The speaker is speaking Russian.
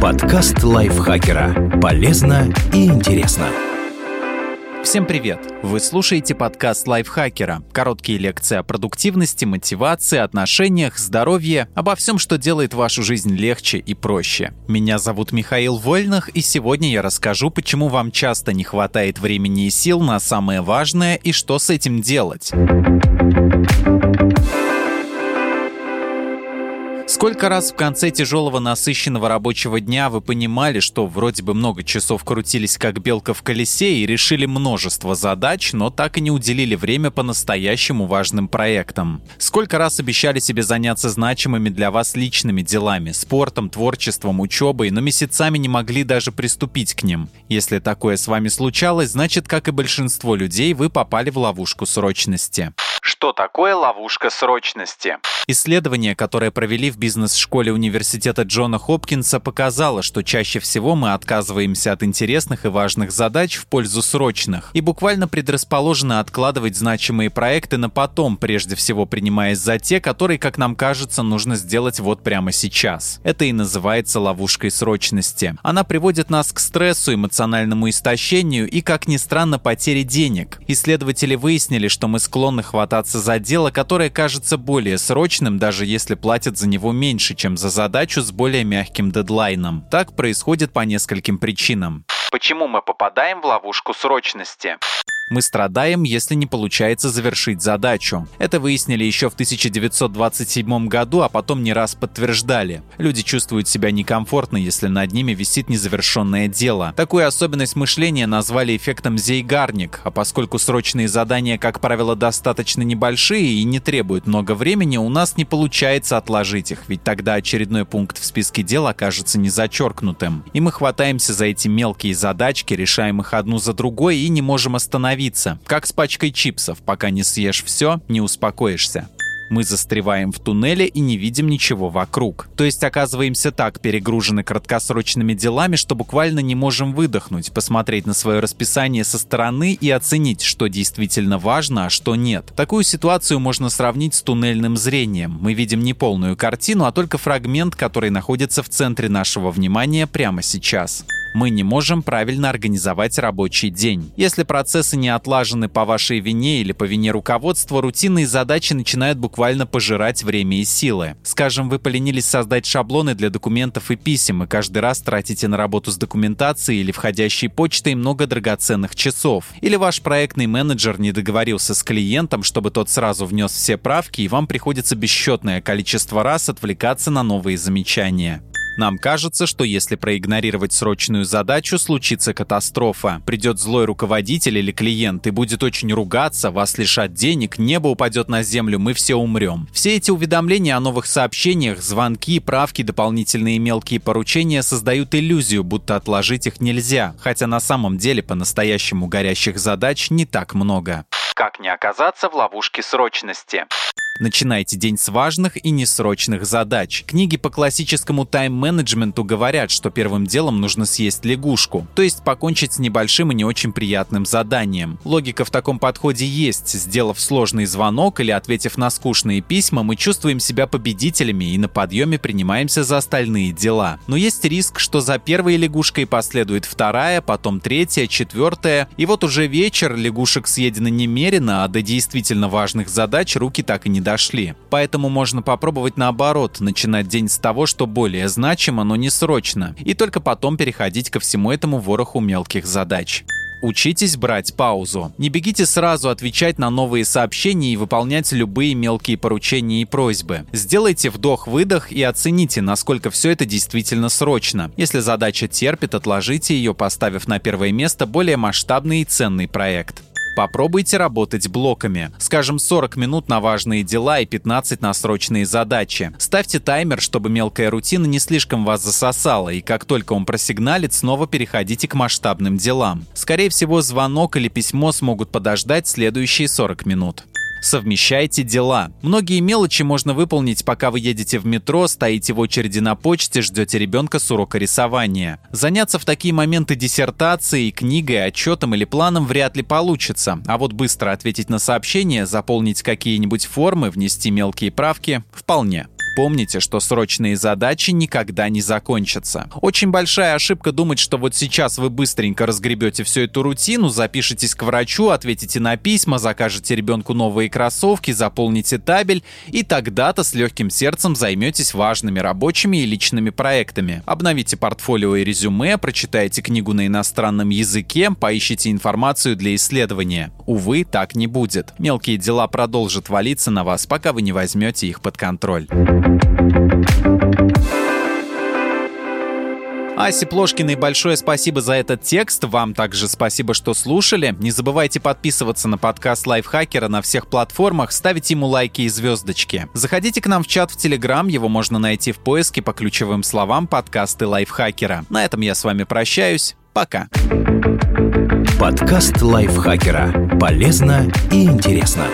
Подкаст лайфхакера. Полезно и интересно. Всем привет! Вы слушаете подкаст лайфхакера. Короткие лекции о продуктивности, мотивации, отношениях, здоровье, обо всем, что делает вашу жизнь легче и проще. Меня зовут Михаил Вольных, и сегодня я расскажу, почему вам часто не хватает времени и сил на самое важное и что с этим делать. Сколько раз в конце тяжелого насыщенного рабочего дня вы понимали, что вроде бы много часов крутились как белка в колесе и решили множество задач, но так и не уделили время по-настоящему важным проектам? Сколько раз обещали себе заняться значимыми для вас личными делами, спортом, творчеством, учебой, но месяцами не могли даже приступить к ним? Если такое с вами случалось, значит, как и большинство людей, вы попали в ловушку срочности. Что такое ловушка срочности? Исследование, которое провели в бизнес-школе университета Джона Хопкинса, показало, что чаще всего мы отказываемся от интересных и важных задач в пользу срочных и буквально предрасположены откладывать значимые проекты на потом, прежде всего принимаясь за те, которые, как нам кажется, нужно сделать вот прямо сейчас. Это и называется ловушкой срочности. Она приводит нас к стрессу, эмоциональному истощению и, как ни странно, потере денег. Исследователи выяснили, что мы склонны хвататься за дело, которое кажется более срочным, срочным, даже если платят за него меньше, чем за задачу с более мягким дедлайном. Так происходит по нескольким причинам. Почему мы попадаем в ловушку срочности? Мы страдаем, если не получается завершить задачу. Это выяснили еще в 1927 году, а потом не раз подтверждали. Люди чувствуют себя некомфортно, если над ними висит незавершенное дело. Такую особенность мышления назвали эффектом Зейгарник, а поскольку срочные задания, как правило, достаточно небольшие и не требуют много времени, у нас не получается отложить их, ведь тогда очередной пункт в списке дел окажется незачеркнутым. И мы хватаемся за эти мелкие задачки, решаем их одну за другой и не можем остановиться остановиться, как с пачкой чипсов, пока не съешь все, не успокоишься. Мы застреваем в туннеле и не видим ничего вокруг. То есть оказываемся так перегружены краткосрочными делами, что буквально не можем выдохнуть, посмотреть на свое расписание со стороны и оценить, что действительно важно, а что нет. Такую ситуацию можно сравнить с туннельным зрением. Мы видим не полную картину, а только фрагмент, который находится в центре нашего внимания прямо сейчас мы не можем правильно организовать рабочий день. Если процессы не отлажены по вашей вине или по вине руководства, рутинные задачи начинают буквально пожирать время и силы. Скажем, вы поленились создать шаблоны для документов и писем, и каждый раз тратите на работу с документацией или входящей почтой много драгоценных часов. Или ваш проектный менеджер не договорился с клиентом, чтобы тот сразу внес все правки, и вам приходится бесчетное количество раз отвлекаться на новые замечания. Нам кажется, что если проигнорировать срочную задачу, случится катастрофа. Придет злой руководитель или клиент и будет очень ругаться, вас лишат денег, небо упадет на землю, мы все умрем. Все эти уведомления о новых сообщениях, звонки, правки, дополнительные мелкие поручения создают иллюзию, будто отложить их нельзя, хотя на самом деле по-настоящему горящих задач не так много. Как не оказаться в ловушке срочности? Начинайте день с важных и несрочных задач. Книги по классическому тайм-менеджменту говорят, что первым делом нужно съесть лягушку, то есть покончить с небольшим и не очень приятным заданием. Логика в таком подходе есть. Сделав сложный звонок или ответив на скучные письма, мы чувствуем себя победителями и на подъеме принимаемся за остальные дела. Но есть риск, что за первой лягушкой последует вторая, потом третья, четвертая, и вот уже вечер, лягушек съедено немерено, а до действительно важных задач руки так и не дошли. Поэтому можно попробовать наоборот, начинать день с того, что более значимо, но не срочно, и только потом переходить ко всему этому вороху мелких задач. Учитесь брать паузу. Не бегите сразу отвечать на новые сообщения и выполнять любые мелкие поручения и просьбы. Сделайте вдох-выдох и оцените, насколько все это действительно срочно. Если задача терпит, отложите ее, поставив на первое место более масштабный и ценный проект. Попробуйте работать блоками. Скажем, 40 минут на важные дела и 15 на срочные задачи. Ставьте таймер, чтобы мелкая рутина не слишком вас засосала, и как только он просигналит, снова переходите к масштабным делам. Скорее всего, звонок или письмо смогут подождать следующие 40 минут. Совмещайте дела. Многие мелочи можно выполнить, пока вы едете в метро, стоите в очереди на почте, ждете ребенка с урока рисования. Заняться в такие моменты диссертацией, книгой, отчетом или планом вряд ли получится, а вот быстро ответить на сообщение, заполнить какие-нибудь формы, внести мелкие правки – вполне. Помните, что срочные задачи никогда не закончатся. Очень большая ошибка думать, что вот сейчас вы быстренько разгребете всю эту рутину, запишитесь к врачу, ответите на письма, закажете ребенку новые кроссовки, заполните табель и тогда-то с легким сердцем займетесь важными рабочими и личными проектами. Обновите портфолио и резюме, прочитайте книгу на иностранном языке, поищите информацию для исследования. Увы, так не будет. Мелкие дела продолжат валиться на вас, пока вы не возьмете их под контроль. Асе Плошкиной большое спасибо за этот текст. Вам также спасибо, что слушали. Не забывайте подписываться на подкаст Лайфхакера на всех платформах, ставить ему лайки и звездочки. Заходите к нам в чат в Телеграм, его можно найти в поиске по ключевым словам подкасты Лайфхакера. На этом я с вами прощаюсь. Пока. Подкаст Лайфхакера. Полезно и интересно.